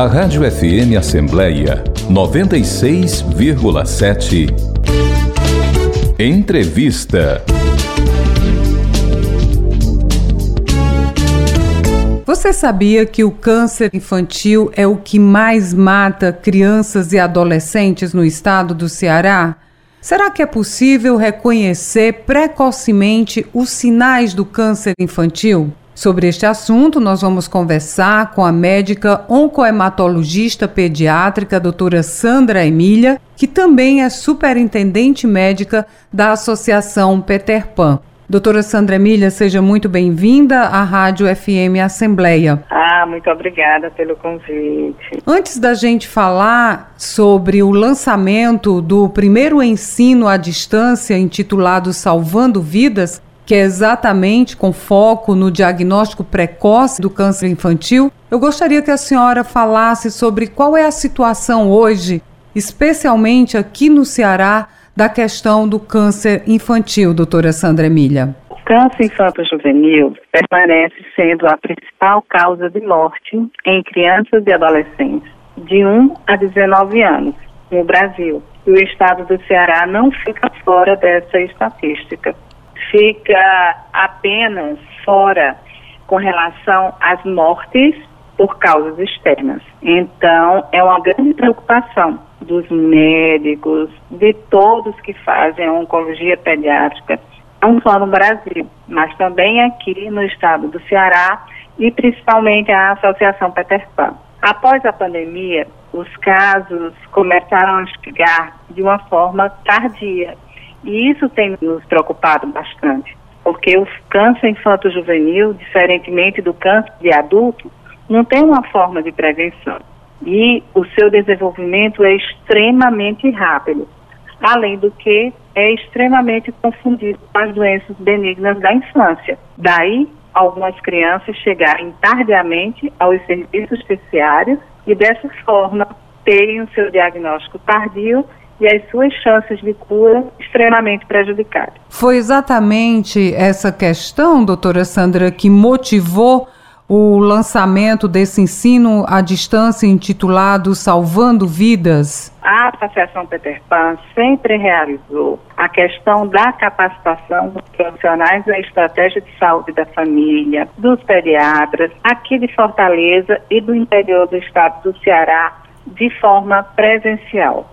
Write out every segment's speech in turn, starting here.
A Rádio FM Assembleia 96,7. Entrevista. Você sabia que o câncer infantil é o que mais mata crianças e adolescentes no estado do Ceará? Será que é possível reconhecer precocemente os sinais do câncer infantil? Sobre este assunto, nós vamos conversar com a médica oncohematologista pediátrica, doutora Sandra Emília, que também é superintendente médica da Associação Peter Pan. Doutora Sandra Emília, seja muito bem-vinda à Rádio FM Assembleia. Ah, muito obrigada pelo convite. Antes da gente falar sobre o lançamento do primeiro ensino à distância intitulado Salvando Vidas, que é exatamente com foco no diagnóstico precoce do câncer infantil, eu gostaria que a senhora falasse sobre qual é a situação hoje, especialmente aqui no Ceará, da questão do câncer infantil, doutora Sandra Emília? O câncer infanto-juvenil permanece sendo a principal causa de morte em crianças e adolescentes de 1 a 19 anos no Brasil. E o estado do Ceará não fica fora dessa estatística. Fica apenas fora com relação às mortes por causas externas. Então, é uma grande preocupação dos médicos, de todos que fazem oncologia pediátrica, não só no Brasil, mas também aqui no estado do Ceará e principalmente a Associação Peter Pan. Após a pandemia, os casos começaram a chegar de uma forma tardia e isso tem nos preocupado bastante, porque o câncer infanto-juvenil, diferentemente do câncer de adulto, não tem uma forma de prevenção e o seu desenvolvimento é extremamente rápido. Além do que, é extremamente confundido com as doenças benignas da infância. Daí, algumas crianças chegarem tardiamente aos serviços terciários e, dessa forma, terem o seu diagnóstico tardio e as suas chances de cura extremamente prejudicadas. Foi exatamente essa questão, doutora Sandra, que motivou o lançamento desse ensino à distância intitulado Salvando Vidas? A Associação Peter Pan sempre realizou a questão da capacitação dos profissionais da estratégia de saúde da família, dos pediatras, aqui de Fortaleza e do interior do estado do Ceará, de forma presencial.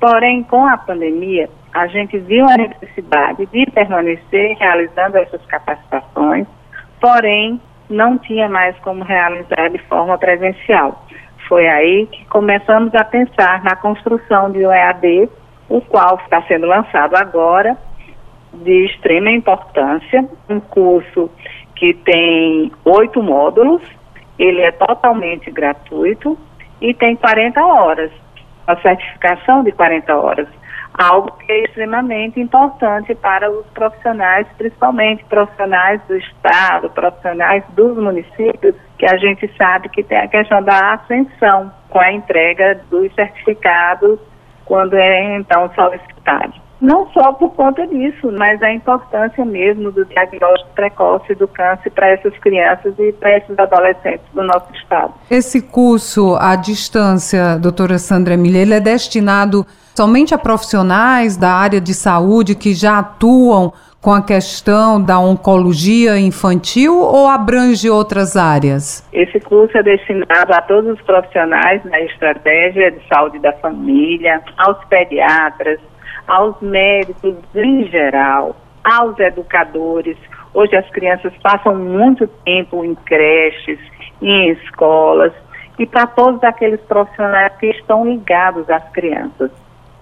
Porém, com a pandemia, a gente viu a necessidade de permanecer realizando essas capacitações, porém, não tinha mais como realizar de forma presencial. Foi aí que começamos a pensar na construção de um EAD, o qual está sendo lançado agora, de extrema importância, um curso que tem oito módulos, ele é totalmente gratuito e tem 40 horas, a certificação de 40 horas algo que é extremamente importante para os profissionais, principalmente profissionais do Estado, profissionais dos municípios, que a gente sabe que tem a questão da ascensão com a entrega dos certificados quando é então solicitado. Não só por conta disso, mas a importância mesmo do diagnóstico precoce do câncer para essas crianças e para esses adolescentes do nosso estado. Esse curso à distância, doutora Sandra Emília, ele é destinado somente a profissionais da área de saúde que já atuam com a questão da oncologia infantil ou abrange outras áreas? Esse curso é destinado a todos os profissionais da estratégia de saúde da família, aos pediatras, aos médicos em geral, aos educadores. Hoje as crianças passam muito tempo em creches, em escolas, e para todos aqueles profissionais que estão ligados às crianças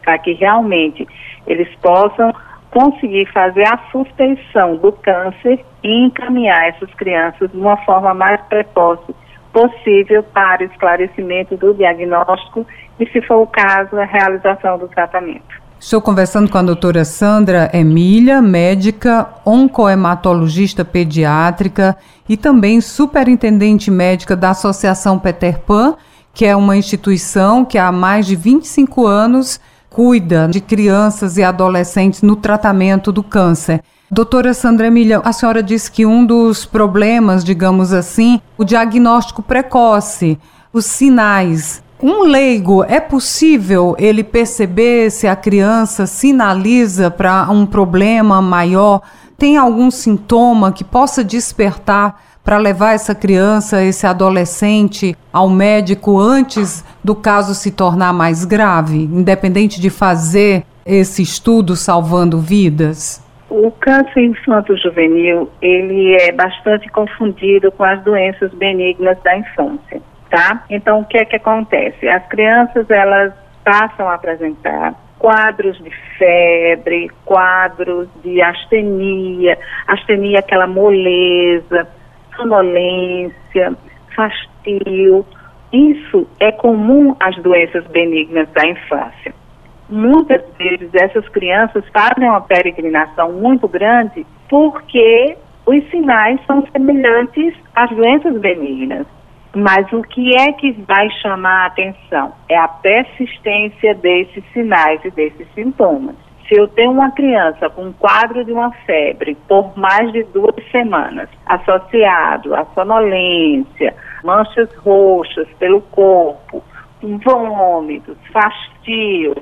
para que realmente eles possam conseguir fazer a suspensão do câncer e encaminhar essas crianças de uma forma mais precoce possível para esclarecimento do diagnóstico e, se for o caso, a realização do tratamento. Estou conversando com a doutora Sandra Emília, médica, oncohematologista pediátrica e também superintendente médica da Associação Peter Pan, que é uma instituição que há mais de 25 anos cuida de crianças e adolescentes no tratamento do câncer. Doutora Sandra Emília, a senhora disse que um dos problemas, digamos assim, o diagnóstico precoce. os sinais. Um leigo, é possível ele perceber se a criança sinaliza para um problema maior? Tem algum sintoma que possa despertar para levar essa criança, esse adolescente ao médico antes do caso se tornar mais grave, independente de fazer esse estudo salvando vidas? O câncer infanto-juvenil, ele é bastante confundido com as doenças benignas da infância, tá? Então, o que é que acontece? As crianças, elas passam a apresentar quadros de febre, quadros de astenia, astenia aquela moleza, sonolência, fastio. Isso é comum às doenças benignas da infância. Muitas vezes essas crianças fazem uma peregrinação muito grande porque os sinais são semelhantes às doenças benignas. Mas o que é que vai chamar a atenção? É a persistência desses sinais e desses sintomas. Se eu tenho uma criança com um quadro de uma febre por mais de duas semanas, associado a sonolência, manchas roxas pelo corpo, vômitos, fastio,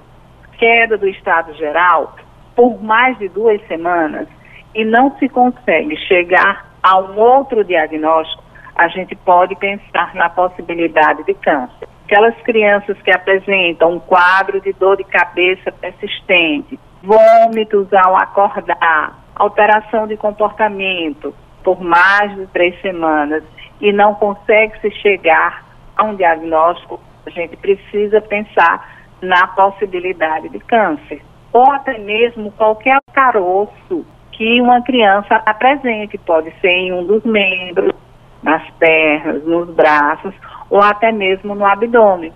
queda do estado geral, por mais de duas semanas, e não se consegue chegar a um outro diagnóstico, a gente pode pensar na possibilidade de câncer. Aquelas crianças que apresentam um quadro de dor de cabeça persistente, vômitos ao acordar, alteração de comportamento por mais de três semanas e não consegue se chegar a um diagnóstico, a gente precisa pensar na possibilidade de câncer. Ou até mesmo qualquer caroço que uma criança apresente, pode ser em um dos membros, nas pernas, nos braços ou até mesmo no abdômen.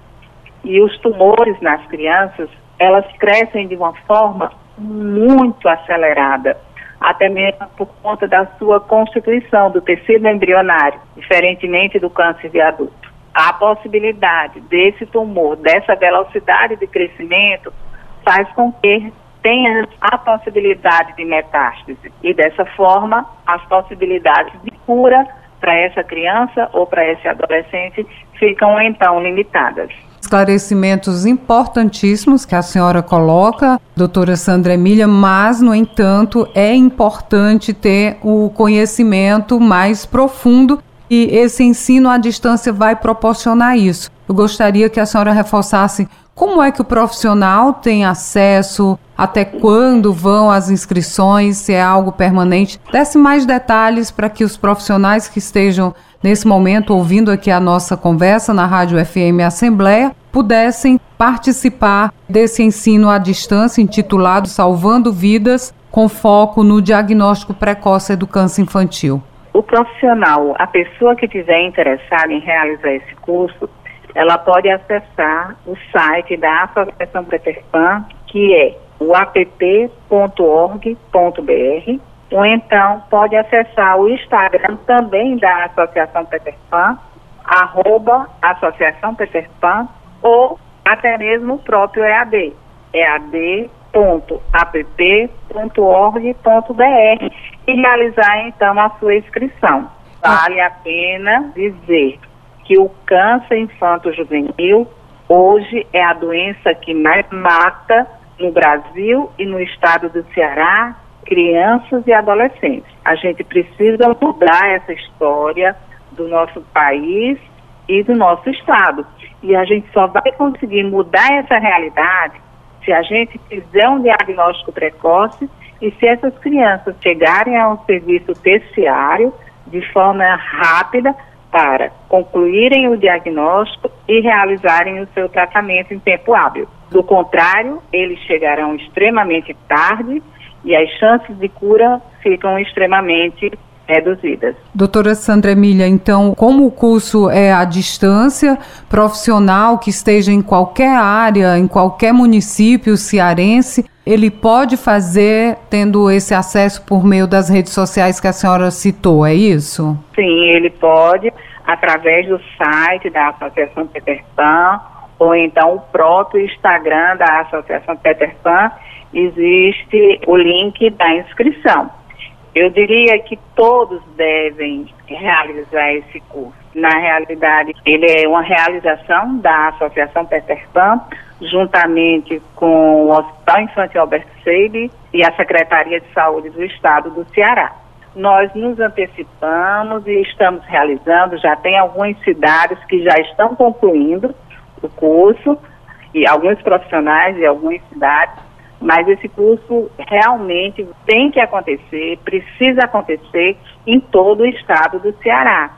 E os tumores nas crianças, elas crescem de uma forma muito acelerada, até mesmo por conta da sua constituição do tecido embrionário, diferentemente do câncer de adulto. A possibilidade desse tumor, dessa velocidade de crescimento, faz com que tenha a possibilidade de metástase. E dessa forma, as possibilidades de cura para essa criança ou para esse adolescente ficam então limitadas esclarecimentos importantíssimos que a senhora coloca, doutora Sandra Emília, mas, no entanto, é importante ter o conhecimento mais profundo e esse ensino à distância vai proporcionar isso. Eu gostaria que a senhora reforçasse como é que o profissional tem acesso, até quando vão as inscrições, se é algo permanente. Desse mais detalhes para que os profissionais que estejam nesse momento ouvindo aqui a nossa conversa na Rádio FM Assembleia pudessem participar desse ensino à distância intitulado Salvando Vidas, com foco no diagnóstico precoce do câncer infantil. O profissional, a pessoa que estiver interessada em realizar esse curso, ela pode acessar o site da Associação Peter Pan, que é o app.org.br, ou então pode acessar o Instagram também da Associação Peter Pan, arroba Associação Peter Pan, ou até mesmo o próprio EAD, ead.app.org.br e realizar então a sua inscrição. Vale a pena dizer que o câncer infanto-juvenil hoje é a doença que mais mata no Brasil e no estado do Ceará crianças e adolescentes. A gente precisa mudar essa história do nosso país e do nosso estado. E a gente só vai conseguir mudar essa realidade se a gente fizer um diagnóstico precoce e se essas crianças chegarem a um serviço terciário de forma rápida para concluírem o diagnóstico e realizarem o seu tratamento em tempo hábil. Do contrário, eles chegarão extremamente tarde e as chances de cura ficam extremamente reduzidas. Doutora Sandra Emília, então, como o curso é à distância, profissional que esteja em qualquer área, em qualquer município cearense, ele pode fazer tendo esse acesso por meio das redes sociais que a senhora citou, é isso? Sim, ele pode, através do site da Associação Peter Pan, ou então o próprio Instagram da Associação Peter Pan, existe o link da inscrição. Eu diria que todos devem realizar esse curso. Na realidade, ele é uma realização da Associação Peter Pan, juntamente com o Hospital Infantil Albert Seib e a Secretaria de Saúde do Estado do Ceará. Nós nos antecipamos e estamos realizando, já tem algumas cidades que já estão concluindo o curso, e alguns profissionais e algumas cidades, mas esse curso realmente tem que acontecer, precisa acontecer em todo o estado do Ceará.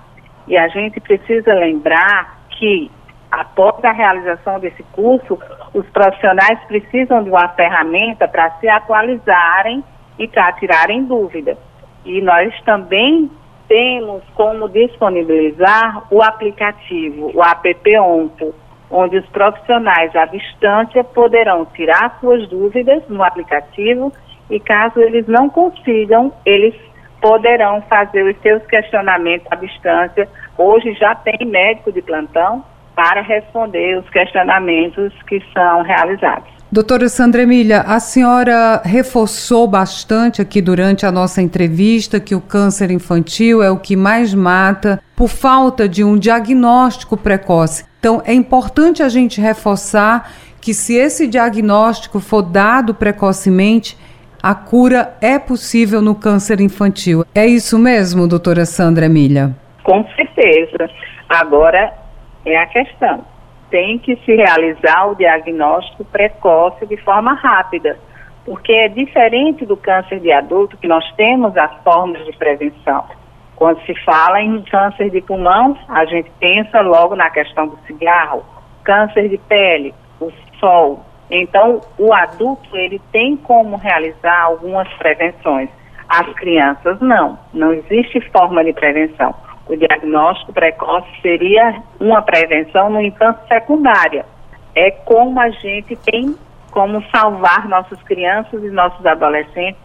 E a gente precisa lembrar que, após a realização desse curso, os profissionais precisam de uma ferramenta para se atualizarem e para tirarem dúvidas. E nós também temos como disponibilizar o aplicativo, o app ONPO, onde os profissionais à distância poderão tirar suas dúvidas no aplicativo e caso eles não consigam, eles poderão fazer os seus questionamentos à distância. Hoje já tem médico de plantão para responder os questionamentos que são realizados. Doutora Sandra Emília, a senhora reforçou bastante aqui durante a nossa entrevista que o câncer infantil é o que mais mata por falta de um diagnóstico precoce. Então, é importante a gente reforçar que se esse diagnóstico for dado precocemente, a cura é possível no câncer infantil. É isso mesmo, doutora Sandra Emília? Com certeza. Agora é a questão tem que se realizar o diagnóstico precoce de forma rápida, porque é diferente do câncer de adulto, que nós temos as formas de prevenção. Quando se fala em câncer de pulmão, a gente pensa logo na questão do cigarro, câncer de pele, o sol. Então, o adulto, ele tem como realizar algumas prevenções. As crianças, não. Não existe forma de prevenção o diagnóstico precoce seria uma prevenção no entanto secundária. É como a gente tem como salvar nossas crianças e nossos adolescentes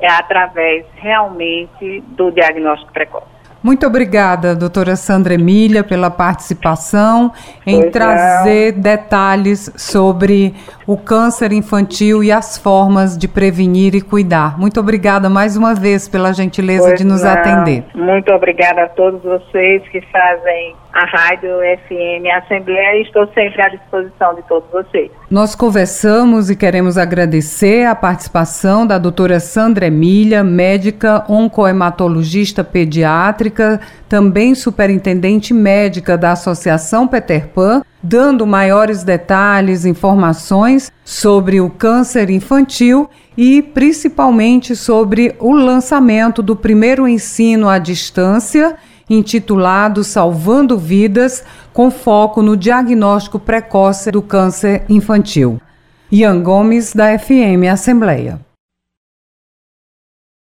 é através realmente do diagnóstico precoce. Muito obrigada, doutora Sandra Emília, pela participação em pois trazer não. detalhes sobre o câncer infantil e as formas de prevenir e cuidar. Muito obrigada mais uma vez pela gentileza pois de nos não. atender. Muito obrigada a todos vocês que fazem a Rádio FM Assembleia e estou sempre à disposição de todos vocês. Nós conversamos e queremos agradecer a participação da doutora Sandra Emília, médica oncohematologista pediátrica, também superintendente médica da Associação Peter Pan, dando maiores detalhes, informações sobre o câncer infantil e principalmente sobre o lançamento do primeiro ensino à distância intitulado Salvando Vidas, com foco no diagnóstico precoce do câncer infantil. Ian Gomes, da FM Assembleia.